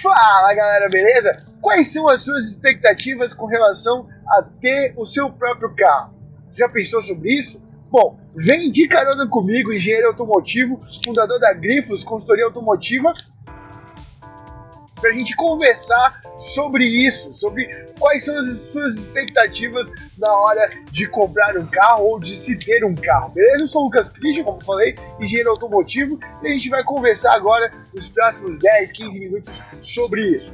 Fala galera, beleza? Quais são as suas expectativas com relação a ter o seu próprio carro? Já pensou sobre isso? Bom, vem de carona comigo, engenheiro automotivo, fundador da Grifos Consultoria Automotiva, para a gente conversar sobre isso, sobre quais são as suas expectativas na hora de comprar um carro ou de se ter um carro, beleza? Eu sou o Lucas Christian, como falei, engenheiro automotivo, e a gente vai conversar agora nos próximos 10, 15 minutos sobre isso.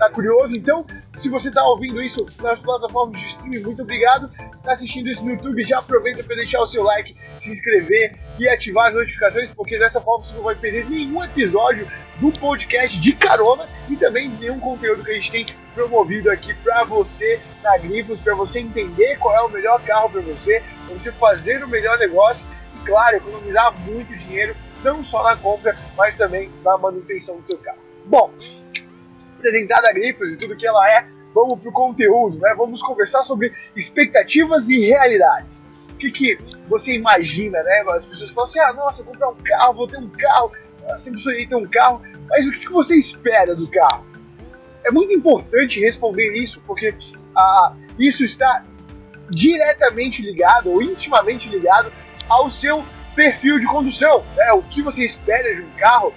Tá curioso? Então, se você está ouvindo isso nas plataformas de streaming, muito obrigado. Se está assistindo isso no YouTube, já aproveita para deixar o seu like, se inscrever e ativar as notificações, porque dessa forma você não vai perder nenhum episódio do podcast de carona e também nenhum conteúdo que a gente tem promovido aqui para você na Grifos, para você entender qual é o melhor carro para você, para você fazer o melhor negócio e, claro, economizar muito dinheiro, não só na compra, mas também na manutenção do seu carro. Bom, apresentada a Grifos e tudo que ela é, vamos para o conteúdo, né? Vamos conversar sobre expectativas e realidades. O que, que você imagina, né? As pessoas falam assim: ah, nossa, vou comprar um carro, vou ter um carro, sempre sonhei ter um carro, mas o que, que você espera do carro? É muito importante responder isso, porque ah, isso está diretamente ligado ou intimamente ligado ao seu perfil de condução. Né? O que você espera de um carro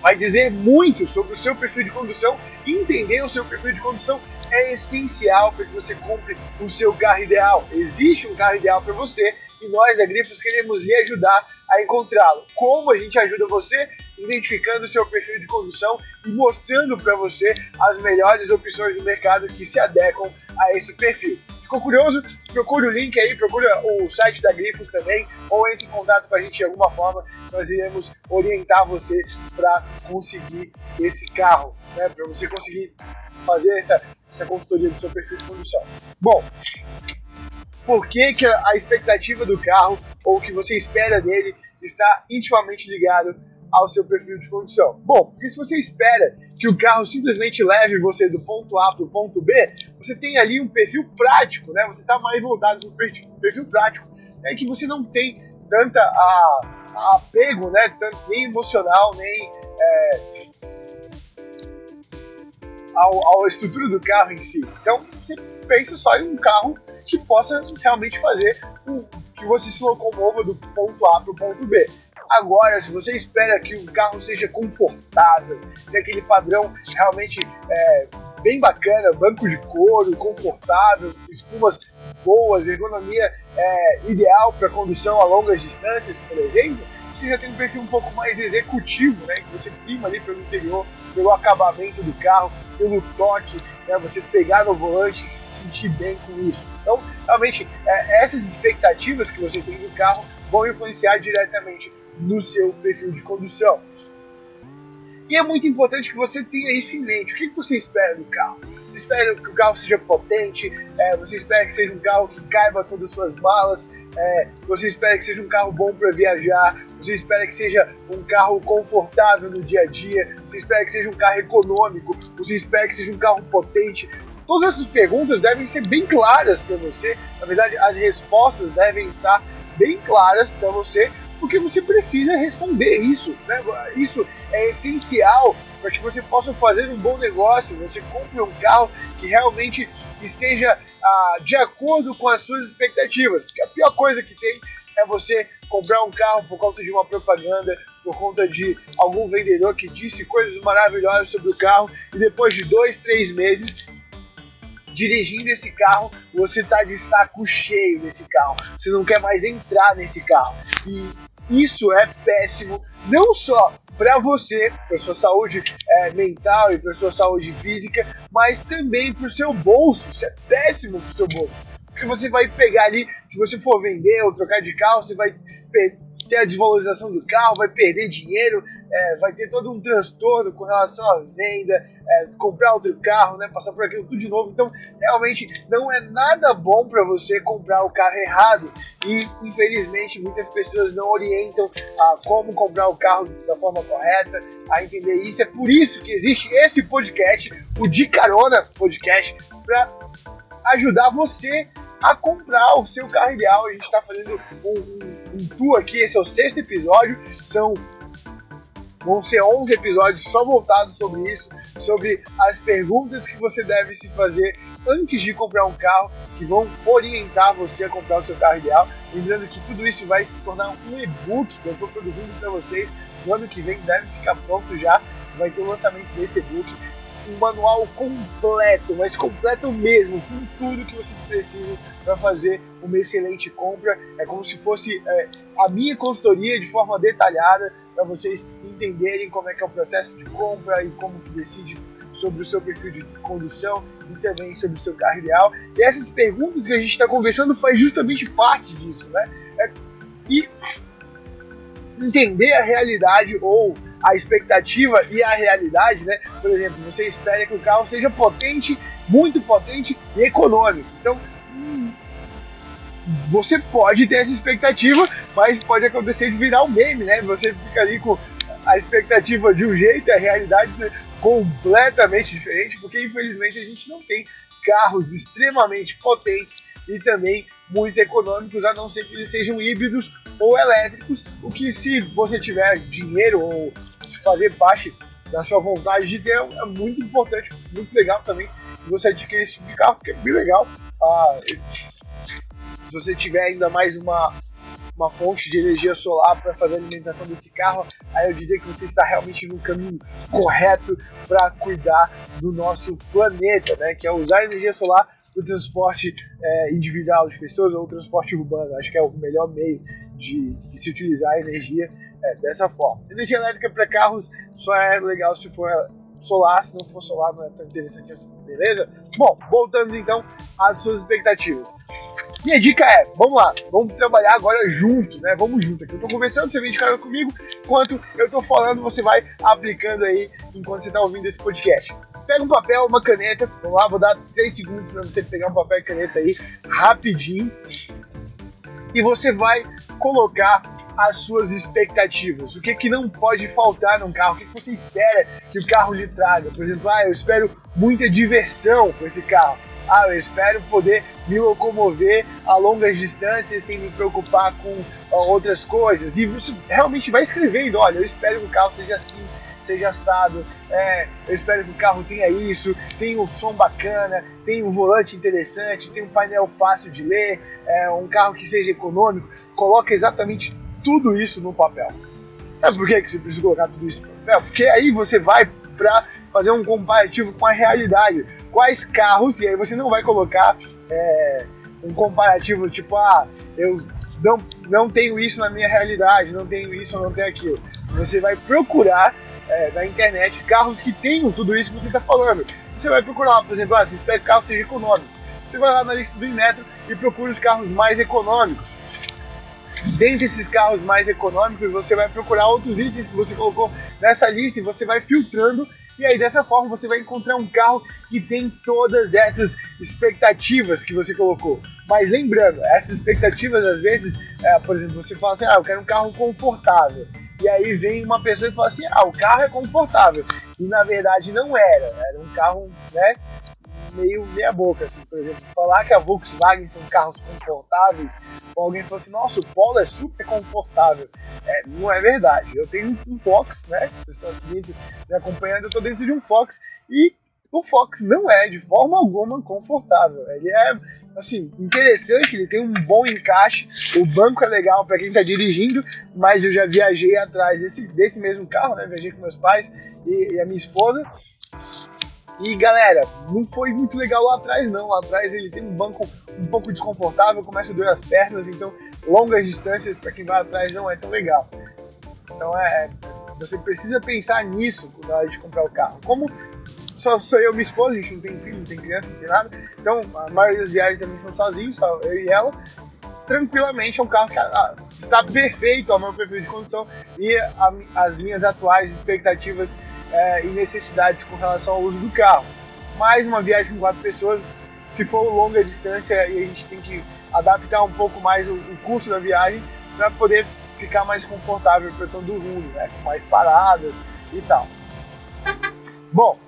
vai dizer muito sobre o seu perfil de condução. Entender o seu perfil de condução é essencial para que você compre o seu carro ideal. Existe um carro ideal para você e nós da Grifos queremos lhe ajudar a encontrá-lo. Como a gente ajuda você? Identificando o seu perfil de condução e mostrando para você as melhores opções do mercado que se adequam a esse perfil. Ficou curioso? Procure o link aí, procure o site da Grifos também, ou entre em contato com a gente de alguma forma. Nós iremos orientar você para conseguir esse carro, né? para você conseguir fazer essa, essa consultoria do seu perfil de condução. Bom, por que, que a expectativa do carro ou o que você espera dele está intimamente ligado ao seu perfil de condução? Bom, porque se você espera que o carro simplesmente leve você do ponto A para o ponto B, você tem ali um perfil prático, né? Você está mais voltado para o perfil prático, é que você não tem tanta a, a apego, né? Tanto, nem emocional, nem é, ao, ao estrutura do carro em si. Então, você pensa só em um carro que possa realmente fazer um, que você se locomova do ponto A para o ponto B. Agora, se você espera que o carro seja confortável, tenha aquele padrão realmente é, bem bacana, banco de couro, confortável, espumas boas, ergonomia é, ideal para condução a longas distâncias, por exemplo, você já tem um perfil um pouco mais executivo, né? Que você prima ali pelo interior, pelo acabamento do carro, pelo toque, né? Você pegar no volante, se sentir bem com isso. Então, realmente, é, essas expectativas que você tem do carro vão influenciar diretamente no seu perfil de condução. E é muito importante que você tenha isso em mente. O que você espera do carro? Você espera que o carro seja potente, é, você espera que seja um carro que caiba todas as suas malas, é, você espera que seja um carro bom para viajar, você espera que seja um carro confortável no dia a dia, você espera que seja um carro econômico, você espera que seja um carro potente. Todas essas perguntas devem ser bem claras para você. Na verdade, as respostas devem estar bem claras para você, porque você precisa responder isso. Né? Isso é essencial para que você possa fazer um bom negócio, você compre um carro que realmente esteja ah, de acordo com as suas expectativas. Porque a pior coisa que tem é você comprar um carro por conta de uma propaganda, por conta de algum vendedor que disse coisas maravilhosas sobre o carro e depois de dois, três meses dirigindo esse carro, você tá de saco cheio nesse carro. Você não quer mais entrar nesse carro. E isso é péssimo, não só para você, para sua saúde é, mental e para sua saúde física, mas também para o seu bolso. Isso é péssimo para o seu bolso. Porque você vai pegar ali, se você for vender ou trocar de carro, você vai ter a desvalorização do carro, vai perder dinheiro, é, vai ter todo um transtorno com relação à venda, é, comprar outro carro, né, passar por aquilo tudo de novo. Então, realmente, não é nada bom para você comprar o carro errado. E, infelizmente, muitas pessoas não orientam a como comprar o carro da forma correta, a entender isso. É por isso que existe esse podcast, o De Carona Podcast, para ajudar você a comprar o seu carro ideal. A gente está fazendo um, um, um tour aqui, esse é o sexto episódio. São Vão ser 11 episódios só voltados sobre isso, sobre as perguntas que você deve se fazer antes de comprar um carro, que vão orientar você a comprar o seu carro ideal. Lembrando que tudo isso vai se tornar um e-book que eu estou produzindo para vocês. No ano que vem deve ficar pronto já. Vai ter o lançamento desse e-book um manual completo, mas completo mesmo, com tudo que vocês precisam para fazer uma excelente compra. É como se fosse é, a minha consultoria de forma detalhada para vocês entenderem como é que é o processo de compra e como que decide sobre o seu perfil de condução e também sobre o seu carro ideal. E essas perguntas que a gente está conversando faz justamente parte disso, né? É, e entender a realidade ou a expectativa e a realidade, né? Por exemplo, você espera que o carro seja potente, muito potente e econômico. Então, hum, você pode ter essa expectativa, mas pode acontecer de virar um meme, né? Você fica ali com a expectativa de um jeito e a realidade ser completamente diferente, porque infelizmente a gente não tem carros extremamente potentes e também muito econômicos, a não ser que eles sejam híbridos ou elétricos, o que se você tiver dinheiro ou fazer parte da sua vontade de ter é muito importante, muito legal também você adquirir esse tipo de carro, porque é bem legal. Ah, se você tiver ainda mais uma, uma fonte de energia solar para fazer a alimentação desse carro, aí eu diria que você está realmente no caminho correto para cuidar do nosso planeta, né? Que é usar energia solar para o transporte é, individual de pessoas ou transporte urbano. Acho que é o melhor meio de, de se utilizar a energia é, dessa forma. Energia elétrica para carros só é legal se for solar, se não for solar não é tão interessante assim, beleza? Bom, voltando então às suas expectativas. Minha dica é, vamos lá, vamos trabalhar agora junto, né? Vamos junto aqui. Eu tô conversando, você vem de cara comigo, enquanto eu tô falando, você vai aplicando aí enquanto você tá ouvindo esse podcast. Pega um papel, uma caneta, vamos lá, vou dar 3 segundos para você pegar um papel e caneta aí, rapidinho. E você vai colocar as suas expectativas. O que, que não pode faltar num carro? O que, que você espera que o carro lhe traga? Por exemplo, ah, eu espero muita diversão com esse carro. Ah, eu espero poder me locomover a longas distâncias sem me preocupar com uh, outras coisas. E você realmente vai escrevendo: olha, eu espero que o carro seja assim, seja assado. É, eu espero que o carro tenha isso, tenha um som bacana, tenha um volante interessante, tenha um painel fácil de ler, é, um carro que seja econômico. Coloca exatamente tudo isso no papel. É por que você precisa colocar tudo isso no papel? Porque aí você vai para fazer um comparativo com a realidade. Quais carros, e aí você não vai colocar é, um comparativo tipo, ah, eu não, não tenho isso na minha realidade, não tenho isso, não tenho aquilo. Você vai procurar é, na internet carros que tenham tudo isso que você está falando. Você vai procurar, por exemplo, ah, você espera que o carro seja econômico. Você vai lá na lista do Inmetro e procura os carros mais econômicos dentre esses carros mais econômicos, você vai procurar outros itens que você colocou nessa lista e você vai filtrando. E aí, dessa forma, você vai encontrar um carro que tem todas essas expectativas que você colocou. Mas lembrando, essas expectativas, às vezes, é, por exemplo, você fala assim: ah, eu quero um carro confortável. E aí vem uma pessoa e fala assim: ah, o carro é confortável. E na verdade não era, era um carro, né? meio meia boca, assim, por exemplo, falar que a Volkswagen são carros confortáveis, ou alguém falou assim, nossa, o Polo é super confortável. É, não é verdade. Eu tenho um Fox, né? Vocês estão aqui me acompanhando, eu estou dentro de um Fox e o Fox não é de forma alguma confortável. Ele é assim, interessante, ele tem um bom encaixe, o banco é legal para quem está dirigindo, mas eu já viajei atrás desse, desse mesmo carro, né? Viajei com meus pais e, e a minha esposa. E galera, não foi muito legal lá atrás, não. Lá atrás ele tem um banco um pouco desconfortável, começa a doer as pernas, então longas distâncias para quem vai atrás não é tão legal. Então é, você precisa pensar nisso na hora de comprar o carro. Como só sou eu e minha esposa, a gente não tem filho, não tem criança, não tem nada. Então a maioria das viagens também são sozinhos, só eu e ela. Tranquilamente é um carro que ah, está perfeito ao meu perfil de condução e a, as minhas atuais expectativas é, e necessidades com relação ao uso do carro. Mais uma viagem com quatro pessoas, se for longa distância, e a gente tem que adaptar um pouco mais o, o custo da viagem para poder ficar mais confortável para todo mundo, né? com mais paradas e tal. Bom,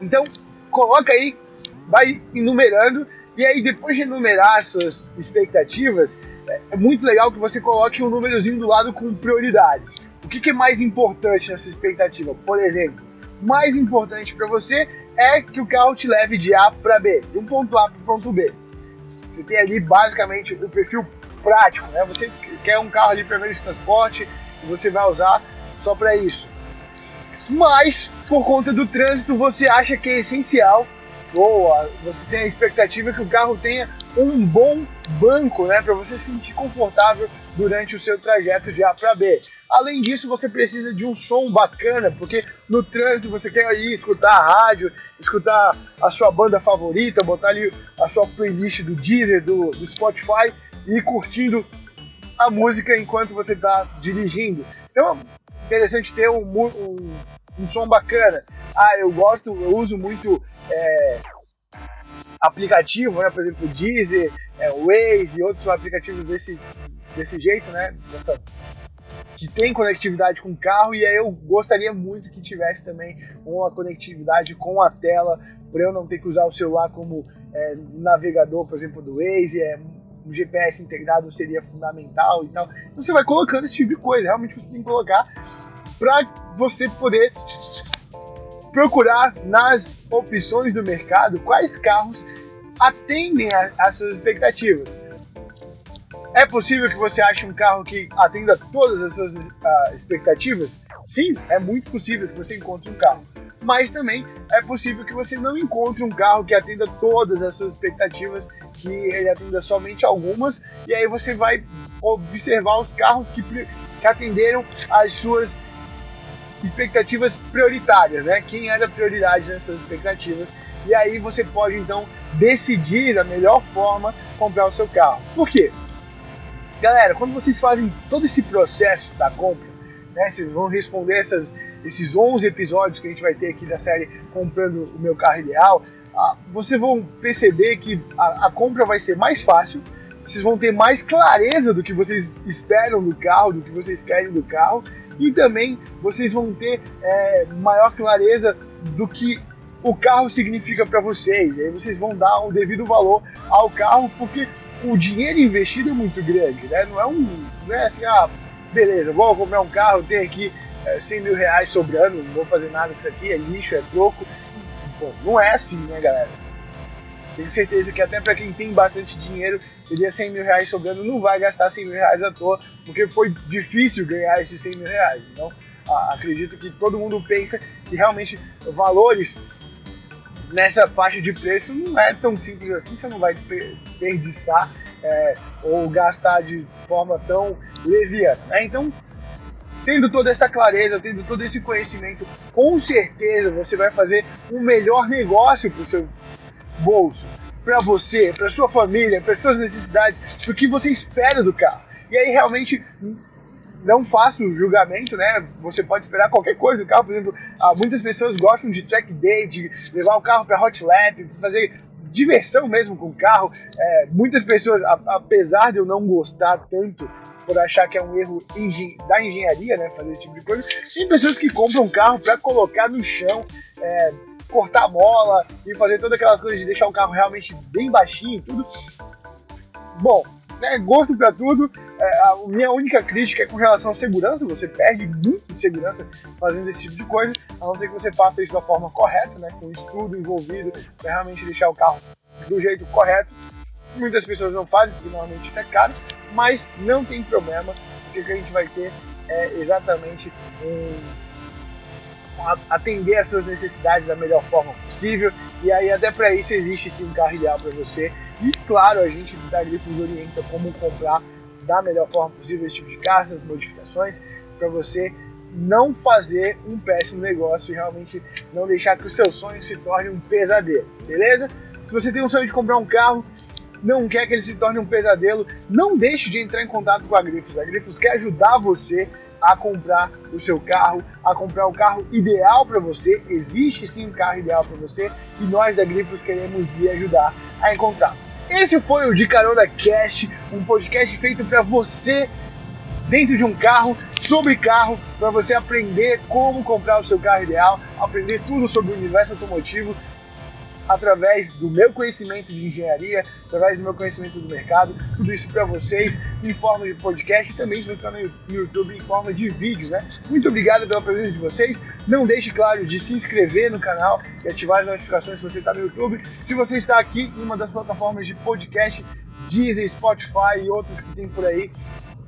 então coloca aí, vai enumerando e aí depois de enumerar as suas expectativas, é muito legal que você coloque um númerozinho do lado com prioridades. O que, que é mais importante nessa expectativa? Por exemplo, mais importante para você é que o carro te leve de A para B, de um ponto A para o ponto B. Você tem ali basicamente o perfil prático, né? Você quer um carro ali para meio de transporte você vai usar só para isso. Mas por conta do trânsito você acha que é essencial ou você tem a expectativa que o carro tenha um bom banco, né, para você se sentir confortável durante o seu trajeto de A para B. Além disso, você precisa de um som bacana, porque no trânsito você quer ir escutar a rádio, escutar a sua banda favorita, botar ali a sua playlist do Deezer, do, do Spotify e ir curtindo a música enquanto você está dirigindo. Então, interessante ter um, um, um, som bacana. Ah, eu gosto, eu uso muito é, aplicativo, né? Por exemplo, Deezer, é, Waze e outros aplicativos desse, desse jeito, né? Dessa, que tem conectividade com o carro e aí eu gostaria muito que tivesse também uma conectividade com a tela para eu não ter que usar o celular como é, navegador, por exemplo, do Waze, é, um GPS integrado seria fundamental e tal. Então você vai colocando esse tipo de coisa, realmente você tem que colocar para você poder procurar nas opções do mercado quais carros atendem às suas expectativas. É possível que você ache um carro que atenda todas as suas uh, expectativas? Sim, é muito possível que você encontre um carro. Mas também é possível que você não encontre um carro que atenda todas as suas expectativas, que ele atenda somente algumas, e aí você vai observar os carros que, que atenderam às suas expectativas prioritárias, né? Quem era prioridade nas suas expectativas. E aí você pode então decidir a melhor forma comprar o seu carro. Por quê? Galera, quando vocês fazem todo esse processo da compra, né, vocês vão responder essas, esses 11 episódios que a gente vai ter aqui da série Comprando o Meu Carro Ideal, ah, vocês vão perceber que a, a compra vai ser mais fácil, vocês vão ter mais clareza do que vocês esperam do carro, do que vocês querem do carro, e também vocês vão ter é, maior clareza do que o carro significa para vocês. Aí vocês vão dar o devido valor ao carro, porque o dinheiro investido é muito grande, né? Não é um. Não é assim, ah, beleza, vou comprar um carro, tem aqui é, 100 mil reais sobrando, não vou fazer nada com isso aqui, é lixo, é troco. Bom, não é assim, né, galera? Tenho certeza que até para quem tem bastante dinheiro, teria 100 mil reais sobrando, não vai gastar 100 mil reais à toa, porque foi difícil ganhar esses 100 mil reais. Então, acredito que todo mundo pensa que realmente valores nessa faixa de preço não é tão simples assim, você não vai desperdiçar é, ou gastar de forma tão leviana. Né? Então, tendo toda essa clareza, tendo todo esse conhecimento, com certeza você vai fazer um melhor negócio para o seu bolso, para você, para sua família, para suas necessidades, do que você espera do carro. E aí realmente não faço julgamento, né? Você pode esperar qualquer coisa do carro. Por exemplo, ah, muitas pessoas gostam de track day, de levar o carro para hot lap, fazer diversão mesmo com o carro. É, muitas pessoas, apesar de eu não gostar tanto por achar que é um erro da engenharia, né, fazer esse tipo de coisa, tem pessoas que compram um carro para colocar no chão, é, cortar a mola e fazer todas aquelas coisas de deixar o carro realmente bem baixinho e tudo. Bom, né, gosto para tudo. É, a minha única crítica é com relação à segurança. Você perde muito segurança fazendo esse tipo de coisa, a não ser que você faça isso da forma correta, né, com estudo envolvido para realmente deixar o carro do jeito correto. Muitas pessoas não fazem, porque normalmente isso é caro, mas não tem problema, porque o que a gente vai ter é exatamente um atender às suas necessidades da melhor forma possível. E aí até para isso existe sim um carro ideal para você. E claro, a gente da Grifos orienta como comprar da melhor forma possível esse tipo de essas modificações, para você não fazer um péssimo negócio e realmente não deixar que o seu sonho se torne um pesadelo, beleza? Se você tem um sonho de comprar um carro, não quer que ele se torne um pesadelo, não deixe de entrar em contato com a Grifos. A Grifos quer ajudar você a comprar o seu carro, a comprar o carro ideal para você. Existe sim um carro ideal para você e nós da Grifos queremos lhe ajudar a encontrar. Esse foi o De Carona Cast, um podcast feito para você dentro de um carro, sobre carro, para você aprender como comprar o seu carro ideal, aprender tudo sobre o universo automotivo através do meu conhecimento de engenharia, através do meu conhecimento do mercado, tudo isso para vocês em forma de podcast e também se você está no YouTube em forma de vídeo, né? Muito obrigado pela presença de vocês. Não deixe, claro, de se inscrever no canal e ativar as notificações se você está no YouTube. Se você está aqui em uma das plataformas de podcast, Deezer, Spotify e outras que tem por aí,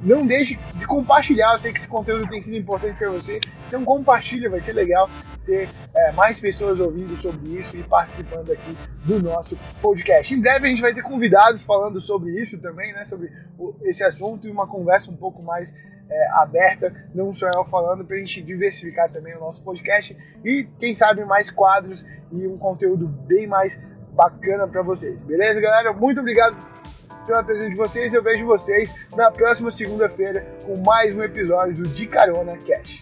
não deixe de compartilhar. Eu sei que esse conteúdo tem sido importante para você, então compartilha, vai ser legal ter é, mais pessoas ouvindo sobre isso e participando aqui do nosso podcast. Em breve a gente vai ter convidados falando sobre isso também, né? Sobre esse assunto e uma conversa um pouco mais é, aberta, não só eu falando, para a gente diversificar também o nosso podcast e quem sabe mais quadros e um conteúdo bem mais bacana para vocês. Beleza, galera? Muito obrigado pela presença de vocês. Eu vejo vocês na próxima segunda-feira com mais um episódio do De Carona Cash.